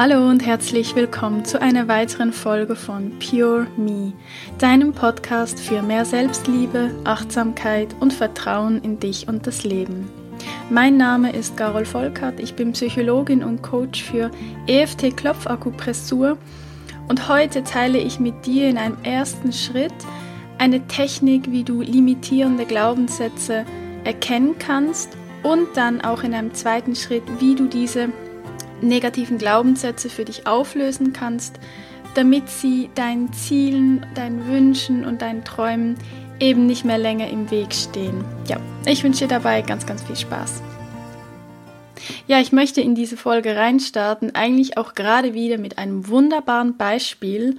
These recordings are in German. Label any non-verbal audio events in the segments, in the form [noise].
Hallo und herzlich willkommen zu einer weiteren Folge von Pure Me, deinem Podcast für mehr Selbstliebe, Achtsamkeit und Vertrauen in dich und das Leben. Mein Name ist Carol Volkert, ich bin Psychologin und Coach für EFT Klopfakupressur und heute teile ich mit dir in einem ersten Schritt eine Technik, wie du limitierende Glaubenssätze erkennen kannst und dann auch in einem zweiten Schritt, wie du diese negativen Glaubenssätze für dich auflösen kannst, damit sie deinen Zielen, deinen Wünschen und deinen Träumen eben nicht mehr länger im Weg stehen. Ja, ich wünsche dir dabei ganz, ganz viel Spaß. Ja, ich möchte in diese Folge reinstarten, eigentlich auch gerade wieder mit einem wunderbaren Beispiel,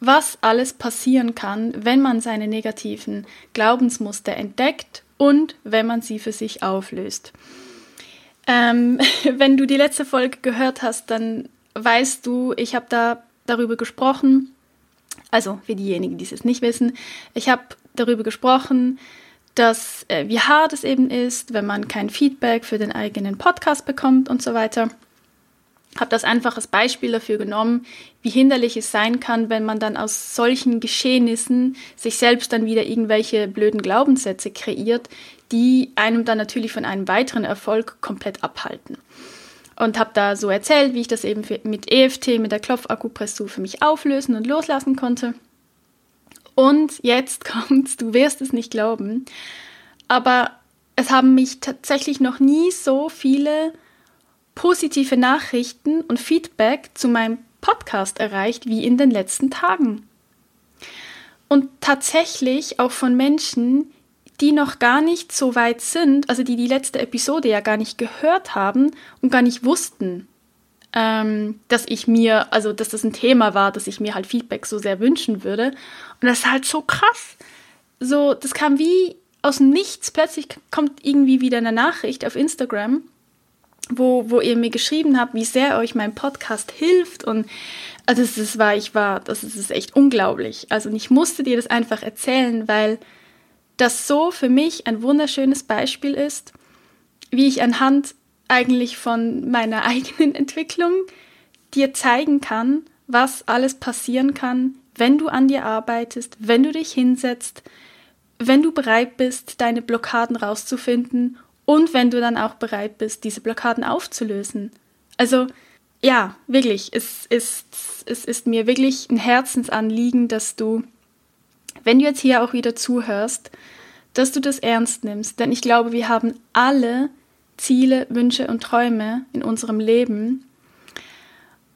was alles passieren kann, wenn man seine negativen Glaubensmuster entdeckt und wenn man sie für sich auflöst. Ähm, [laughs] wenn du die letzte Folge gehört hast, dann weißt du, ich habe da darüber gesprochen, also für diejenigen, die es nicht wissen, ich habe darüber gesprochen, dass äh, wie hart es eben ist, wenn man kein Feedback für den eigenen Podcast bekommt und so weiter. Habe das einfach als Beispiel dafür genommen, wie hinderlich es sein kann, wenn man dann aus solchen Geschehnissen sich selbst dann wieder irgendwelche blöden Glaubenssätze kreiert, die einem dann natürlich von einem weiteren Erfolg komplett abhalten. Und habe da so erzählt, wie ich das eben mit EFT, mit der Klopfakupressur für mich auflösen und loslassen konnte. Und jetzt [laughs] kommt's, du wirst es nicht glauben, aber es haben mich tatsächlich noch nie so viele positive Nachrichten und Feedback zu meinem Podcast erreicht wie in den letzten Tagen. Und tatsächlich auch von Menschen, die noch gar nicht so weit sind, also die die letzte Episode ja gar nicht gehört haben und gar nicht wussten, ähm, dass ich mir, also dass das ein Thema war, dass ich mir halt Feedback so sehr wünschen würde. Und das ist halt so krass. So, das kam wie aus dem Nichts. Plötzlich kommt irgendwie wieder eine Nachricht auf Instagram, wo, wo ihr mir geschrieben habt, wie sehr euch mein Podcast hilft. Und also das, das war, ich war, das ist, echt unglaublich. Also ich musste dir das einfach erzählen, weil das so für mich ein wunderschönes Beispiel ist, wie ich anhand eigentlich von meiner [laughs] eigenen Entwicklung dir zeigen kann, was alles passieren kann, wenn du an dir arbeitest, wenn du dich hinsetzt, wenn du bereit bist, deine Blockaden rauszufinden und wenn du dann auch bereit bist, diese Blockaden aufzulösen. Also ja, wirklich, es ist, es ist mir wirklich ein Herzensanliegen, dass du, wenn du jetzt hier auch wieder zuhörst, dass du das ernst nimmst. Denn ich glaube, wir haben alle Ziele, Wünsche und Träume in unserem Leben.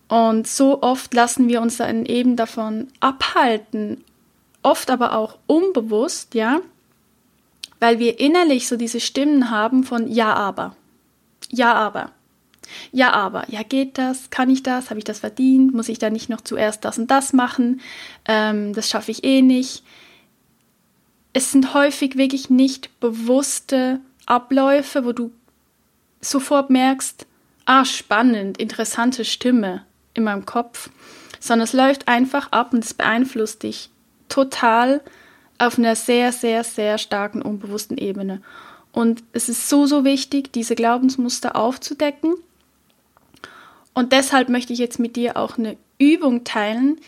Und so oft lassen wir uns dann eben davon abhalten, oft aber auch unbewusst, ja, weil wir innerlich so diese Stimmen haben von ja, aber, ja, aber, ja, aber, ja, geht das, kann ich das, habe ich das verdient, muss ich da nicht noch zuerst das und das machen, ähm, das schaffe ich eh nicht. Es sind häufig wirklich nicht bewusste Abläufe, wo du sofort merkst, ah, spannend, interessante Stimme in meinem Kopf, sondern es läuft einfach ab und es beeinflusst dich total auf einer sehr, sehr, sehr starken unbewussten Ebene. Und es ist so, so wichtig, diese Glaubensmuster aufzudecken. Und deshalb möchte ich jetzt mit dir auch eine Übung teilen,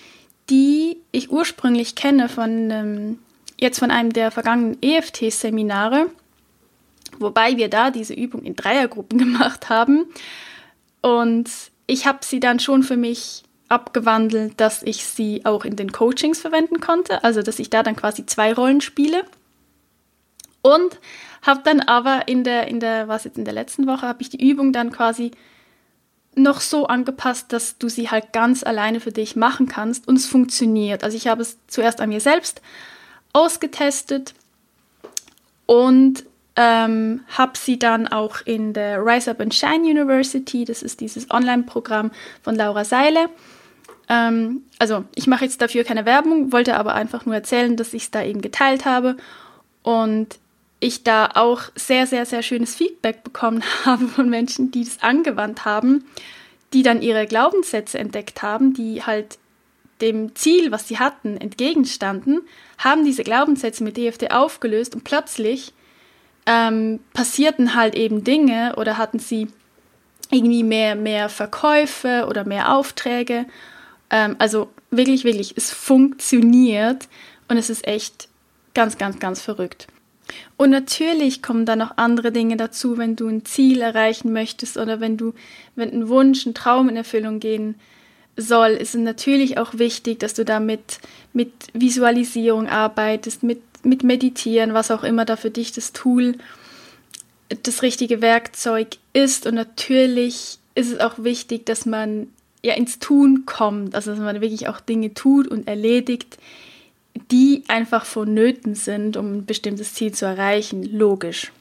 die ich ursprünglich kenne von ähm, jetzt von einem der vergangenen EFT-Seminare wobei wir da diese Übung in Dreiergruppen [laughs] gemacht haben. Und ich habe sie dann schon für mich abgewandelt, dass ich sie auch in den Coachings verwenden konnte, also dass ich da dann quasi zwei Rollen spiele. Und habe dann aber in der, in der, was jetzt in der letzten Woche, habe ich die Übung dann quasi noch so angepasst, dass du sie halt ganz alleine für dich machen kannst und es funktioniert. Also ich habe es zuerst an mir selbst ausgetestet und ähm, habe sie dann auch in der Rise Up and Shine University, das ist dieses Online-Programm von Laura Seile. Ähm, also ich mache jetzt dafür keine Werbung, wollte aber einfach nur erzählen, dass ich es da eben geteilt habe und ich da auch sehr, sehr, sehr schönes Feedback bekommen [laughs] habe von Menschen, die das angewandt haben, die dann ihre Glaubenssätze entdeckt haben, die halt dem Ziel, was sie hatten, entgegenstanden, haben diese Glaubenssätze mit EFT aufgelöst und plötzlich ähm, passierten halt eben Dinge oder hatten sie irgendwie mehr, mehr Verkäufe oder mehr Aufträge. Ähm, also wirklich, wirklich, es funktioniert und es ist echt ganz, ganz, ganz verrückt. Und natürlich kommen dann noch andere Dinge dazu, wenn du ein Ziel erreichen möchtest oder wenn du, wenn ein Wunsch, ein Traum in Erfüllung gehen soll, ist es natürlich auch wichtig, dass du damit mit Visualisierung arbeitest, mit, mit Meditieren, was auch immer da für dich das Tool, das richtige Werkzeug ist. Und natürlich ist es auch wichtig, dass man ja ins Tun kommt, also dass man wirklich auch Dinge tut und erledigt, die einfach vonnöten sind, um ein bestimmtes Ziel zu erreichen, logisch.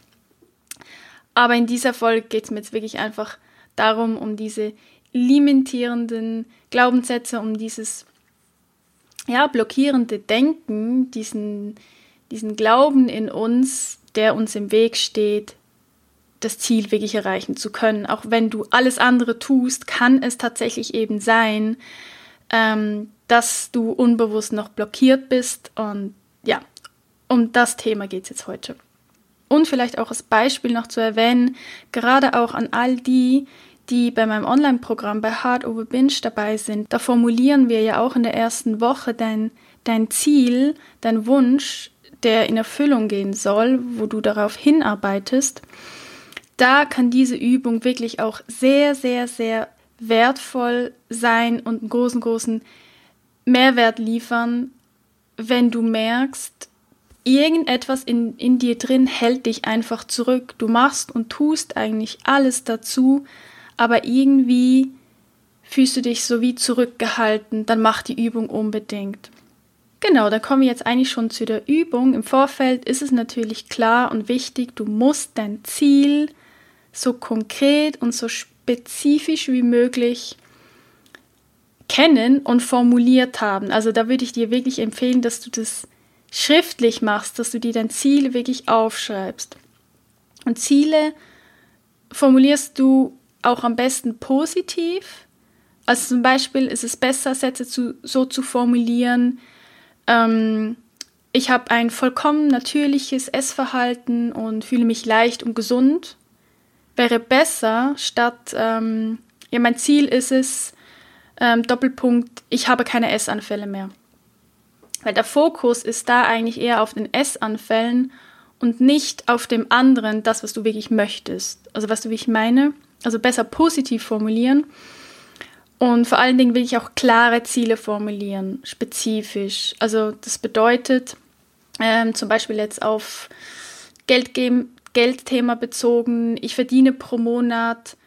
Aber in dieser Folge geht es mir jetzt wirklich einfach darum, um diese limitierenden Glaubenssätze, um dieses ja, blockierende Denken, diesen, diesen Glauben in uns, der uns im Weg steht, das Ziel wirklich erreichen zu können. Auch wenn du alles andere tust, kann es tatsächlich eben sein, ähm, dass du unbewusst noch blockiert bist. Und ja, um das Thema geht es jetzt heute. Und vielleicht auch als Beispiel noch zu erwähnen, gerade auch an all die, die bei meinem Online-Programm bei Hard Over Binge dabei sind, da formulieren wir ja auch in der ersten Woche dein, dein Ziel, dein Wunsch, der in Erfüllung gehen soll, wo du darauf hinarbeitest. Da kann diese Übung wirklich auch sehr, sehr, sehr wertvoll sein und einen großen, großen Mehrwert liefern, wenn du merkst, irgendetwas in, in dir drin hält dich einfach zurück. Du machst und tust eigentlich alles dazu, aber irgendwie fühlst du dich so wie zurückgehalten, dann mach die Übung unbedingt. Genau, da kommen wir jetzt eigentlich schon zu der Übung. Im Vorfeld ist es natürlich klar und wichtig, du musst dein Ziel so konkret und so spezifisch wie möglich kennen und formuliert haben. Also da würde ich dir wirklich empfehlen, dass du das schriftlich machst, dass du dir dein Ziel wirklich aufschreibst. Und Ziele formulierst du auch am besten positiv. Also zum Beispiel ist es besser, Sätze zu, so zu formulieren, ähm, ich habe ein vollkommen natürliches Essverhalten und fühle mich leicht und gesund. Wäre besser, statt, ähm, ja, mein Ziel ist es, ähm, Doppelpunkt, ich habe keine Essanfälle mehr. Weil der Fokus ist da eigentlich eher auf den Essanfällen und nicht auf dem anderen, das, was du wirklich möchtest. Also was du wirklich meine. Also besser positiv formulieren. Und vor allen Dingen will ich auch klare Ziele formulieren, spezifisch. Also das bedeutet ähm, zum Beispiel jetzt auf Geld geben, Geldthema bezogen, ich verdiene pro Monat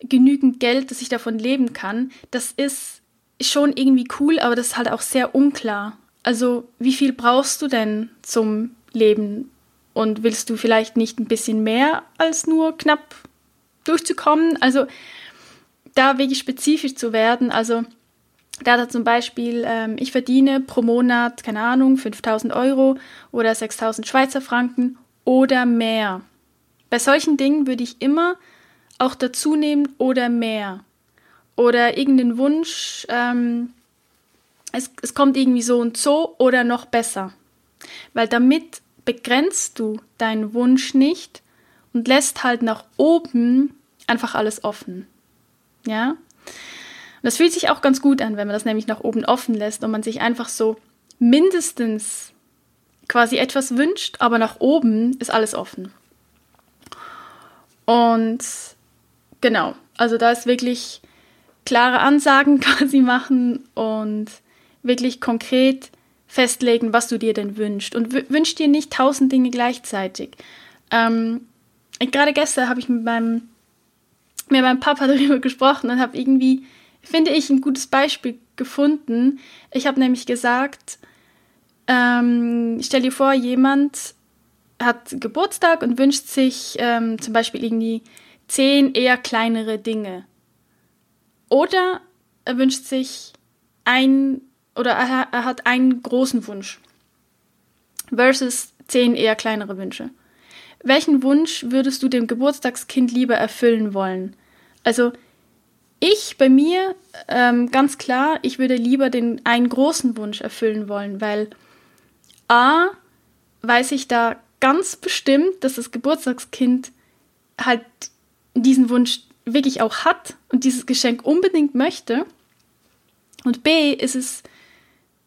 genügend Geld, dass ich davon leben kann. Das ist schon irgendwie cool, aber das ist halt auch sehr unklar. Also wie viel brauchst du denn zum Leben? Und willst du vielleicht nicht ein bisschen mehr als nur knapp durchzukommen. Also da wirklich spezifisch zu werden. Also da er zum Beispiel, ähm, ich verdiene pro Monat, keine Ahnung, 5000 Euro oder 6000 Schweizer Franken oder mehr. Bei solchen Dingen würde ich immer auch dazu nehmen oder mehr. Oder irgendeinen Wunsch, ähm, es, es kommt irgendwie so und so oder noch besser. Weil damit begrenzt du deinen Wunsch nicht und lässt halt nach oben einfach alles offen. Ja? Und das fühlt sich auch ganz gut an, wenn man das nämlich nach oben offen lässt und man sich einfach so mindestens quasi etwas wünscht, aber nach oben ist alles offen. Und genau, also da ist wirklich klare Ansagen [laughs] quasi machen und wirklich konkret festlegen, was du dir denn wünschst. Und wünsch dir nicht tausend Dinge gleichzeitig. Ähm, gerade gestern habe ich mit meinem mir meinem Papa [laughs] darüber gesprochen und habe irgendwie, finde ich, ein gutes Beispiel gefunden. Ich habe nämlich gesagt, ähm, stell dir vor, jemand hat Geburtstag und wünscht sich ähm, zum Beispiel irgendwie zehn eher kleinere Dinge. Oder er wünscht sich ein oder er, er hat einen großen Wunsch versus zehn eher kleinere Wünsche. Welchen Wunsch würdest du dem Geburtstagskind lieber erfüllen wollen? Also ich bei mir ähm, ganz klar, ich würde lieber den einen großen Wunsch erfüllen wollen, weil a weiß ich da ganz bestimmt, dass das Geburtstagskind halt diesen Wunsch wirklich auch hat und dieses Geschenk unbedingt möchte. Und B ist es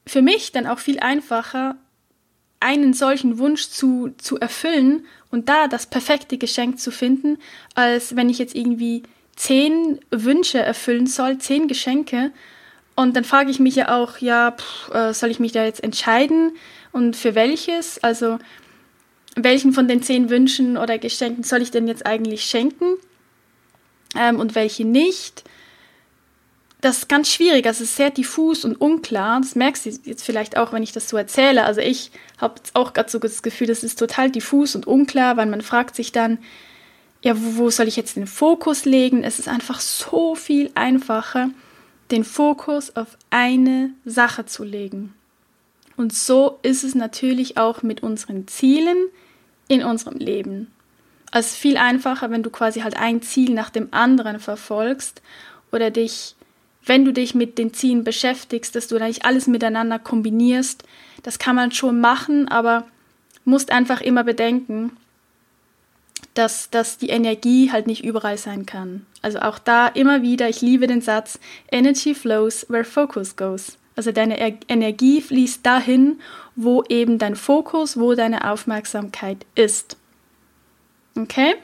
für mich dann auch viel einfacher, einen solchen Wunsch zu, zu erfüllen und da das perfekte Geschenk zu finden, als wenn ich jetzt irgendwie zehn Wünsche erfüllen soll, zehn Geschenke. Und dann frage ich mich ja auch, ja, pff, äh, soll ich mich da jetzt entscheiden und für welches? Also welchen von den zehn Wünschen oder Geschenken soll ich denn jetzt eigentlich schenken ähm, und welche nicht? Das ist ganz schwierig, es ist sehr diffus und unklar. Das merkst du jetzt vielleicht auch, wenn ich das so erzähle. Also ich habe auch gerade so das Gefühl, das ist total diffus und unklar, weil man fragt sich dann, ja, wo, wo soll ich jetzt den Fokus legen? Es ist einfach so viel einfacher, den Fokus auf eine Sache zu legen. Und so ist es natürlich auch mit unseren Zielen in unserem Leben. Es ist viel einfacher, wenn du quasi halt ein Ziel nach dem anderen verfolgst oder dich wenn du dich mit den Zielen beschäftigst, dass du da nicht alles miteinander kombinierst. Das kann man schon machen, aber musst einfach immer bedenken, dass, dass die Energie halt nicht überall sein kann. Also auch da immer wieder, ich liebe den Satz, Energy flows where focus goes. Also deine er Energie fließt dahin, wo eben dein Fokus, wo deine Aufmerksamkeit ist. Okay?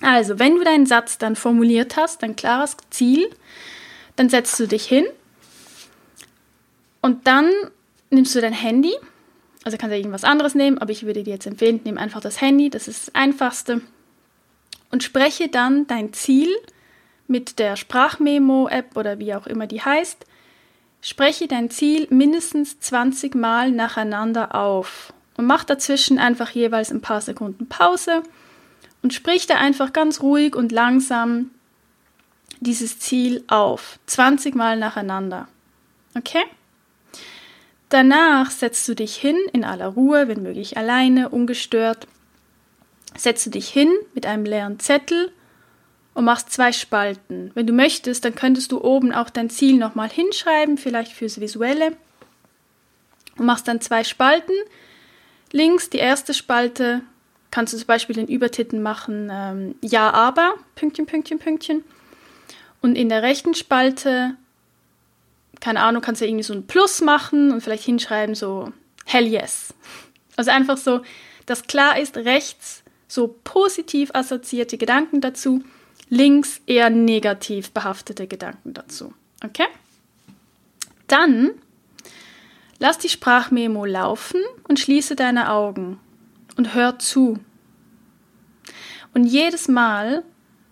Also, wenn du deinen Satz dann formuliert hast, dein klares Ziel, dann setzt du dich hin und dann nimmst du dein Handy. Also kannst du irgendwas anderes nehmen, aber ich würde dir jetzt empfehlen, nimm einfach das Handy, das ist das Einfachste. Und spreche dann dein Ziel mit der Sprachmemo-App oder wie auch immer die heißt. Spreche dein Ziel mindestens 20 Mal nacheinander auf und mach dazwischen einfach jeweils ein paar Sekunden Pause und sprich da einfach ganz ruhig und langsam dieses Ziel auf. 20 Mal nacheinander. Okay? Danach setzt du dich hin in aller Ruhe, wenn möglich alleine, ungestört. Setzt du dich hin mit einem leeren Zettel und machst zwei Spalten. Wenn du möchtest, dann könntest du oben auch dein Ziel nochmal hinschreiben, vielleicht fürs Visuelle. Und machst dann zwei Spalten. Links die erste Spalte kannst du zum Beispiel den Übertitel machen, ähm, Ja, aber, Pünktchen, Pünktchen, Pünktchen. Und in der rechten Spalte, keine Ahnung, kannst du irgendwie so ein Plus machen und vielleicht hinschreiben so Hell yes. Also einfach so, dass klar ist, rechts so positiv assoziierte Gedanken dazu, links eher negativ behaftete Gedanken dazu. Okay? Dann lass die Sprachmemo laufen und schließe deine Augen und hör zu. Und jedes Mal,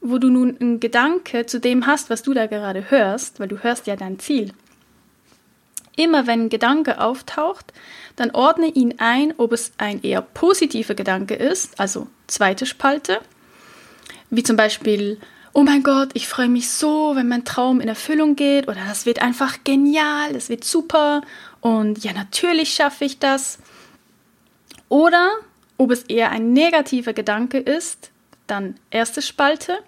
wo du nun einen Gedanke zu dem hast, was du da gerade hörst, weil du hörst ja dein Ziel. Immer wenn ein Gedanke auftaucht, dann ordne ihn ein, ob es ein eher positiver Gedanke ist, also zweite Spalte, wie zum Beispiel, oh mein Gott, ich freue mich so, wenn mein Traum in Erfüllung geht, oder das wird einfach genial, das wird super, und ja, natürlich schaffe ich das. Oder ob es eher ein negativer Gedanke ist, dann erste Spalte,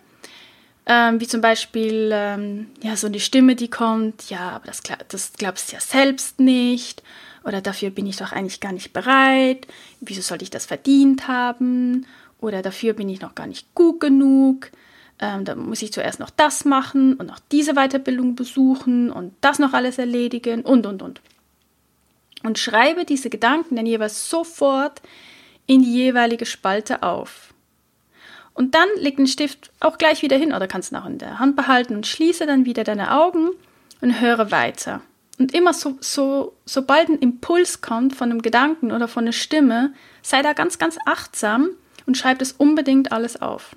ähm, wie zum Beispiel ähm, ja, so eine Stimme, die kommt, ja, aber das, das glaubst du ja selbst nicht oder dafür bin ich doch eigentlich gar nicht bereit, wieso sollte ich das verdient haben oder dafür bin ich noch gar nicht gut genug, ähm, da muss ich zuerst noch das machen und noch diese Weiterbildung besuchen und das noch alles erledigen und, und, und. Und schreibe diese Gedanken dann jeweils sofort in die jeweilige Spalte auf. Und dann leg den Stift auch gleich wieder hin oder kannst ihn auch in der Hand behalten und schließe dann wieder deine Augen und höre weiter. Und immer so, so, sobald ein Impuls kommt von einem Gedanken oder von einer Stimme, sei da ganz, ganz achtsam und schreib das unbedingt alles auf.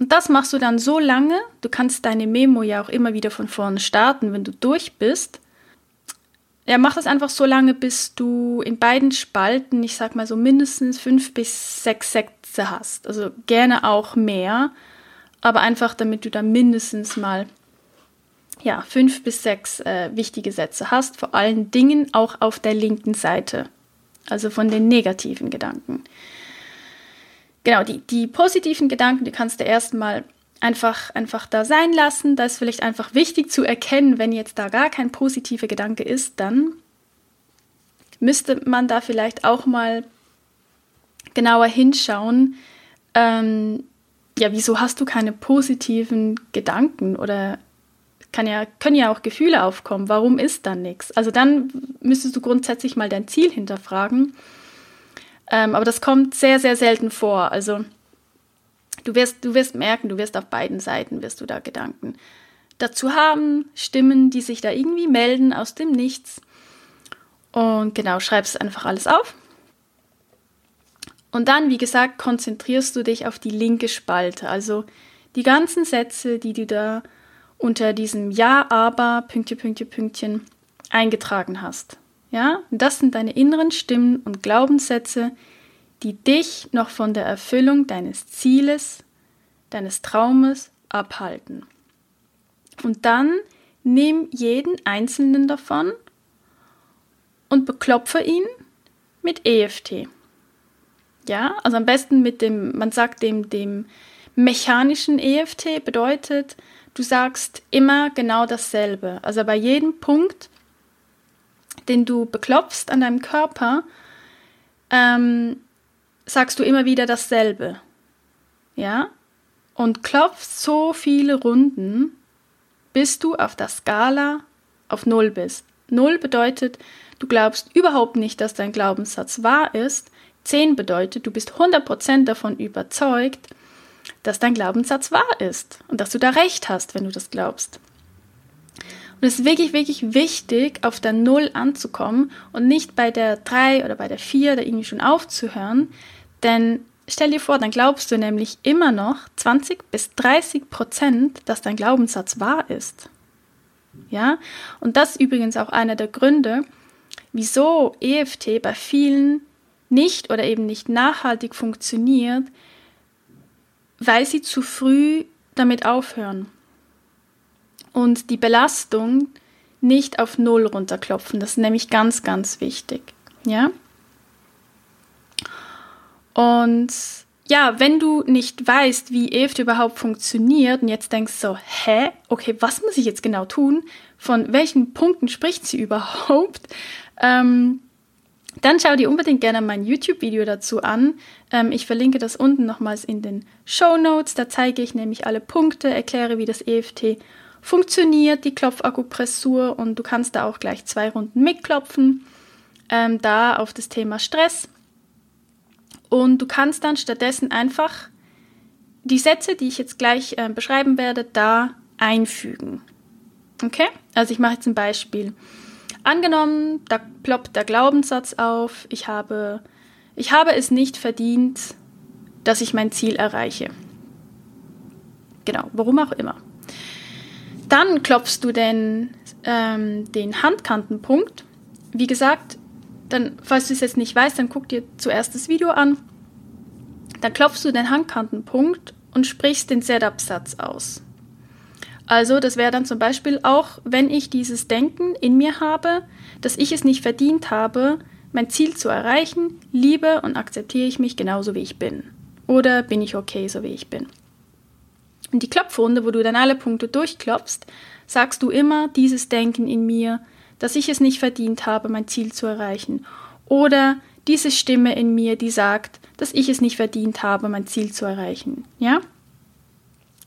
Und das machst du dann so lange, du kannst deine Memo ja auch immer wieder von vorne starten, wenn du durch bist, ja, mach das einfach so lange, bis du in beiden Spalten, ich sag mal so mindestens fünf bis sechs Sätze hast. Also gerne auch mehr, aber einfach damit du da mindestens mal ja, fünf bis sechs äh, wichtige Sätze hast, vor allen Dingen auch auf der linken Seite, also von den negativen Gedanken. Genau, die, die positiven Gedanken, die kannst du erstmal einfach, einfach da sein lassen. Da ist vielleicht einfach wichtig zu erkennen, wenn jetzt da gar kein positiver Gedanke ist, dann müsste man da vielleicht auch mal genauer hinschauen, ähm, ja, wieso hast du keine positiven Gedanken oder kann ja, können ja auch Gefühle aufkommen. Warum ist da nichts? Also dann müsstest du grundsätzlich mal dein Ziel hinterfragen. Ähm, aber das kommt sehr, sehr selten vor. Also du wirst, du wirst merken, du wirst auf beiden Seiten wirst du da Gedanken dazu haben, Stimmen, die sich da irgendwie melden aus dem Nichts. Und genau, schreibst einfach alles auf. Und dann, wie gesagt, konzentrierst du dich auf die linke Spalte, also die ganzen Sätze, die du da unter diesem Ja, aber, Pünktchen, Pünktchen, Pünktchen eingetragen hast. Ja, das sind deine inneren Stimmen und Glaubenssätze, die dich noch von der Erfüllung deines Zieles, deines Traumes abhalten. Und dann nimm jeden einzelnen davon und beklopfe ihn mit EFT. Ja, also am besten mit dem, man sagt dem, dem mechanischen EFT bedeutet, du sagst immer genau dasselbe. Also bei jedem Punkt, den du beklopfst an deinem Körper, ähm, sagst du immer wieder dasselbe. Ja? Und klopfst so viele Runden, bis du auf der Skala auf Null bist. Null bedeutet, du glaubst überhaupt nicht, dass dein Glaubenssatz wahr ist. Zehn bedeutet, du bist 100% davon überzeugt, dass dein Glaubenssatz wahr ist und dass du da recht hast, wenn du das glaubst. Und es ist wirklich, wirklich wichtig, auf der Null anzukommen und nicht bei der 3 oder bei der 4 da irgendwie schon aufzuhören. Denn stell dir vor, dann glaubst du nämlich immer noch 20 bis 30 Prozent, dass dein Glaubenssatz wahr ist. Ja, und das ist übrigens auch einer der Gründe, wieso EFT bei vielen nicht oder eben nicht nachhaltig funktioniert, weil sie zu früh damit aufhören und die Belastung nicht auf Null runterklopfen. Das ist nämlich ganz, ganz wichtig. Ja? Und ja, wenn du nicht weißt, wie EFT überhaupt funktioniert und jetzt denkst so, hä, okay, was muss ich jetzt genau tun? Von welchen Punkten spricht sie [laughs] überhaupt? Ähm, dann schau dir unbedingt gerne mein YouTube-Video dazu an. Ähm, ich verlinke das unten nochmals in den Show Notes. Da zeige ich nämlich alle Punkte, erkläre, wie das EFT funktioniert, die Klopfakupressur und du kannst da auch gleich zwei Runden mitklopfen. Ähm, da auf das Thema Stress. Und du kannst dann stattdessen einfach die Sätze, die ich jetzt gleich äh, beschreiben werde, da einfügen. Okay? Also ich mache jetzt ein Beispiel. Angenommen, da ploppt der Glaubenssatz auf, ich habe, ich habe es nicht verdient, dass ich mein Ziel erreiche. Genau, warum auch immer. Dann klopfst du den, ähm, den Handkantenpunkt. Wie gesagt, dann, falls du es jetzt nicht weißt, dann guck dir zuerst das Video an. Dann klopfst du den Handkantenpunkt und sprichst den Setup-Satz aus. Also das wäre dann zum Beispiel auch, wenn ich dieses Denken in mir habe, dass ich es nicht verdient habe, mein Ziel zu erreichen, liebe und akzeptiere ich mich genauso wie ich bin. Oder bin ich okay, so wie ich bin. Und die Klopfrunde, wo du dann alle Punkte durchklopfst, sagst du immer dieses Denken in mir, dass ich es nicht verdient habe, mein Ziel zu erreichen. Oder diese Stimme in mir, die sagt, dass ich es nicht verdient habe, mein Ziel zu erreichen. Ja?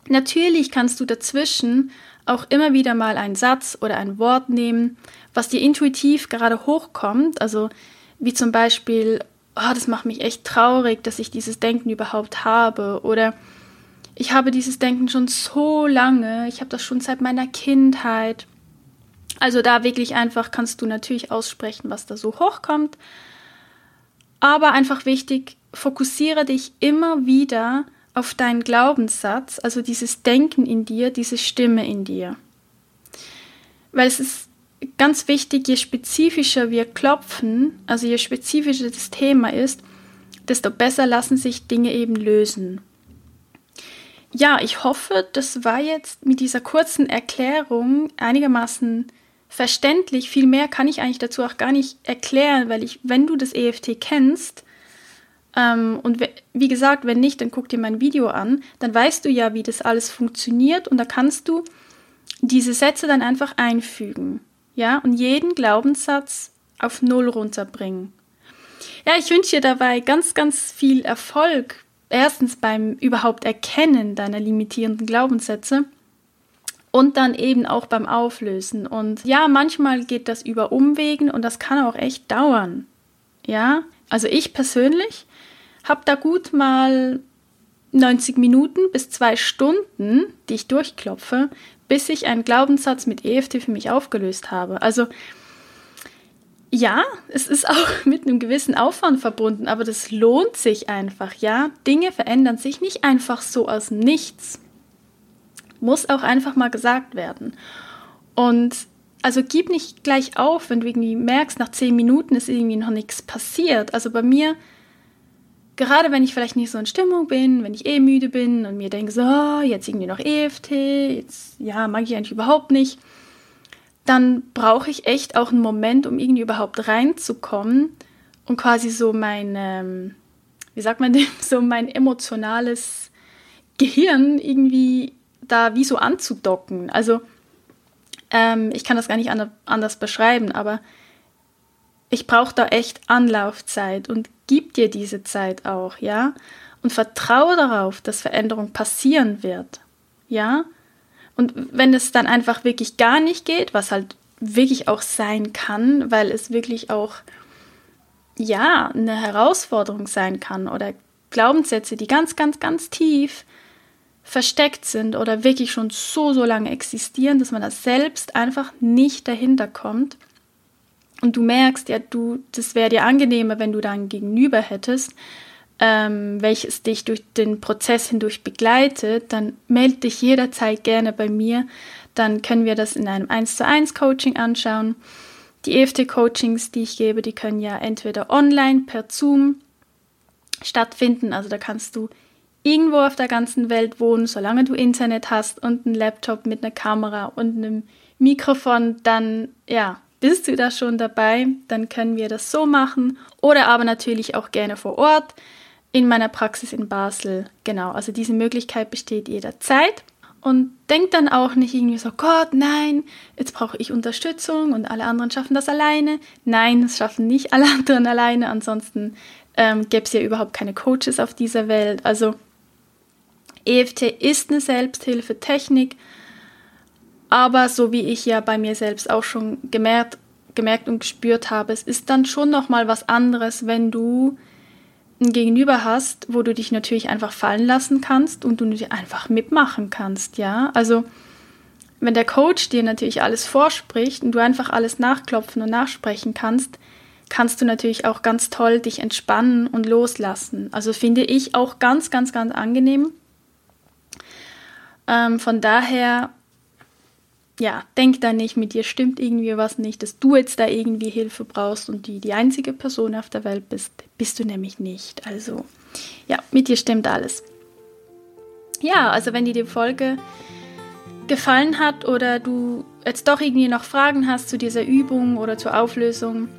Natürlich kannst du dazwischen auch immer wieder mal einen Satz oder ein Wort nehmen, was dir intuitiv gerade hochkommt, also wie zum Beispiel, oh, das macht mich echt traurig, dass ich dieses Denken überhaupt habe oder ich habe dieses Denken schon so lange, ich habe das schon seit meiner Kindheit. Also da wirklich einfach kannst du natürlich aussprechen, was da so hochkommt. Aber einfach wichtig, fokussiere dich immer wieder auf deinen Glaubenssatz, also dieses Denken in dir, diese Stimme in dir. Weil es ist ganz wichtig, je spezifischer wir klopfen, also je spezifischer das Thema ist, desto besser lassen sich Dinge eben lösen. Ja, ich hoffe, das war jetzt mit dieser kurzen Erklärung einigermaßen verständlich. Viel mehr kann ich eigentlich dazu auch gar nicht erklären, weil ich, wenn du das EFT kennst, ähm, und wie gesagt, wenn nicht, dann guck dir mein Video an. Dann weißt du ja, wie das alles funktioniert und da kannst du diese Sätze dann einfach einfügen. Ja, und jeden Glaubenssatz auf Null runterbringen. Ja, ich wünsche dir dabei ganz, ganz viel Erfolg erstens beim überhaupt Erkennen deiner limitierenden Glaubenssätze und dann eben auch beim Auflösen. Und ja, manchmal geht das über Umwegen und das kann auch echt dauern. Ja, also ich persönlich habe da gut mal 90 Minuten bis zwei Stunden, die ich durchklopfe, bis ich einen Glaubenssatz mit EFT für mich aufgelöst habe. Also ja, es ist auch [laughs] mit einem gewissen Aufwand verbunden, aber das lohnt sich einfach, ja. Dinge verändern sich nicht einfach so aus nichts. Muss auch einfach mal gesagt werden. Und also gib nicht gleich auf, wenn du irgendwie merkst, nach zehn Minuten ist irgendwie noch nichts passiert. Also bei mir, gerade wenn ich vielleicht nicht so in Stimmung bin, wenn ich eh müde bin und mir denke, so, oh, jetzt irgendwie noch EFT, jetzt, ja, mag ich eigentlich überhaupt nicht dann brauche ich echt auch einen Moment, um irgendwie überhaupt reinzukommen und quasi so mein, ähm, wie sagt man dem, [laughs] so mein emotionales Gehirn irgendwie da wie so anzudocken. Also ähm, ich kann das gar nicht anders beschreiben, aber ich brauche da echt Anlaufzeit und gib dir diese Zeit auch, ja? Und vertraue darauf, dass Veränderung passieren wird, ja? Und wenn es dann einfach wirklich gar nicht geht, was halt wirklich auch sein kann, weil es wirklich auch ja eine Herausforderung sein kann oder Glaubenssätze, die ganz, ganz, ganz tief versteckt sind oder wirklich schon so, so lange existieren, dass man da selbst einfach nicht dahinter kommt. Und du merkst, ja, du, das wäre dir angenehmer, wenn du da ein Gegenüber hättest, ähm, welches dich durch den Prozess hindurch begleitet, dann melde dich jederzeit gerne bei mir. Dann können wir das in einem 1 zu 1 Coaching anschauen. Die EFT-Coachings, die ich gebe, die können ja entweder online per Zoom stattfinden. Also da kannst du irgendwo auf der ganzen Welt wohnen, solange du Internet hast und einen Laptop mit einer Kamera und einem Mikrofon, dann ja, bist du da schon dabei, dann können wir das so machen. Oder aber natürlich auch gerne vor Ort in meiner Praxis in Basel. Genau, also diese Möglichkeit besteht jederzeit. Und denk dann auch nicht irgendwie so, Gott, nein, jetzt brauche ich Unterstützung und alle anderen schaffen das alleine. Nein, es schaffen nicht alle [laughs] anderen alleine, ansonsten ähm, gäbe es ja überhaupt keine Coaches auf dieser Welt. Also EFT ist eine Selbsthilfetechnik, aber so wie ich ja bei mir selbst auch schon gemerkt, gemerkt und gespürt habe, es ist dann schon noch mal was anderes, wenn du ein Gegenüber hast, wo du dich natürlich einfach fallen lassen kannst und du einfach mitmachen kannst, ja. Also wenn der Coach dir natürlich alles vorspricht und du einfach alles nachklopfen und nachsprechen kannst, kannst du natürlich auch ganz toll dich entspannen und loslassen. Also finde ich auch ganz, ganz, ganz angenehm. Ähm, von daher ja, denk da nicht, mit dir stimmt irgendwie was nicht, dass du jetzt da irgendwie Hilfe brauchst und die die einzige Person auf der Welt bist, bist du nämlich nicht. Also, ja, mit dir stimmt alles. Ja, also wenn dir die Folge gefallen hat oder du jetzt doch irgendwie noch Fragen hast zu dieser Übung oder zur Auflösung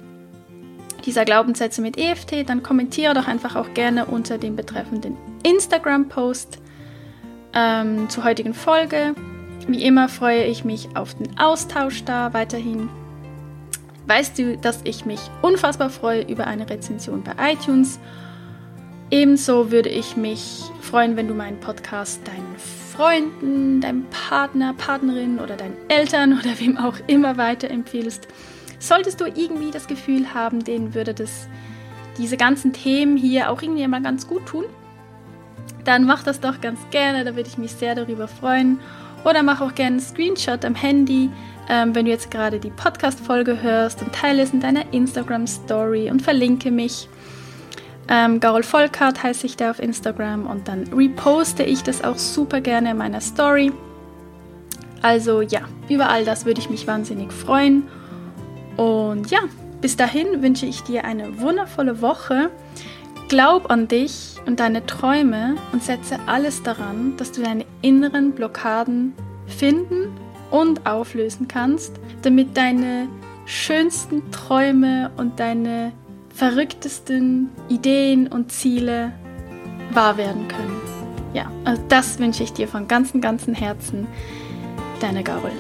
dieser Glaubenssätze mit EFT, dann kommentiere doch einfach auch gerne unter dem betreffenden Instagram-Post ähm, zur heutigen Folge wie immer freue ich mich auf den Austausch da weiterhin. Weißt du, dass ich mich unfassbar freue über eine Rezension bei iTunes. Ebenso würde ich mich freuen, wenn du meinen Podcast deinen Freunden, deinem Partner, Partnerin oder deinen Eltern oder wem auch immer weiterempfiehlst. Solltest du irgendwie das Gefühl haben, denen würde das diese ganzen Themen hier auch irgendwie mal ganz gut tun, dann mach das doch ganz gerne, da würde ich mich sehr darüber freuen. Oder mach auch gerne einen Screenshot am Handy, ähm, wenn du jetzt gerade die Podcast-Folge hörst und teile es in deiner Instagram-Story und verlinke mich. Ähm, Garol Volkart heiße ich da auf Instagram und dann reposte ich das auch super gerne in meiner Story. Also ja, über all das würde ich mich wahnsinnig freuen. Und ja, bis dahin wünsche ich dir eine wundervolle Woche. Glaub an dich und deine Träume und setze alles daran, dass du deine inneren Blockaden finden und auflösen kannst, damit deine schönsten Träume und deine verrücktesten Ideen und Ziele wahr werden können. Ja, also das wünsche ich dir von ganzem, ganzem Herzen. Deine Gaul.